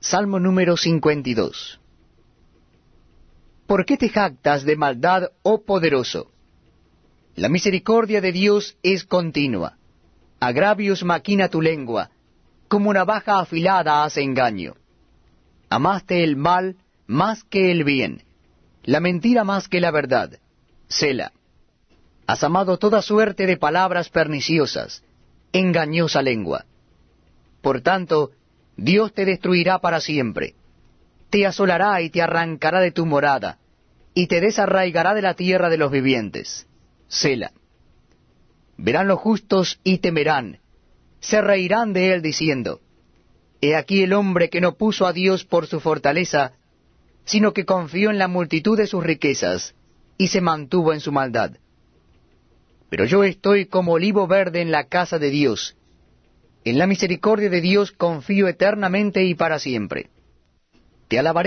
Salmo número 52. ¿Por qué te jactas de maldad, oh poderoso? La misericordia de Dios es continua. Agravios maquina tu lengua, como navaja afilada hace engaño. Amaste el mal más que el bien, la mentira más que la verdad. Sela. Has amado toda suerte de palabras perniciosas, engañosa lengua. Por tanto, Dios te destruirá para siempre. Te asolará y te arrancará de tu morada, y te desarraigará de la tierra de los vivientes. Sela. Verán los justos y temerán, se reirán de él diciendo, He aquí el hombre que no puso a Dios por su fortaleza, sino que confió en la multitud de sus riquezas, y se mantuvo en su maldad. Pero yo estoy como olivo verde en la casa de Dios, en la misericordia de Dios confío eternamente y para siempre. Te alabaré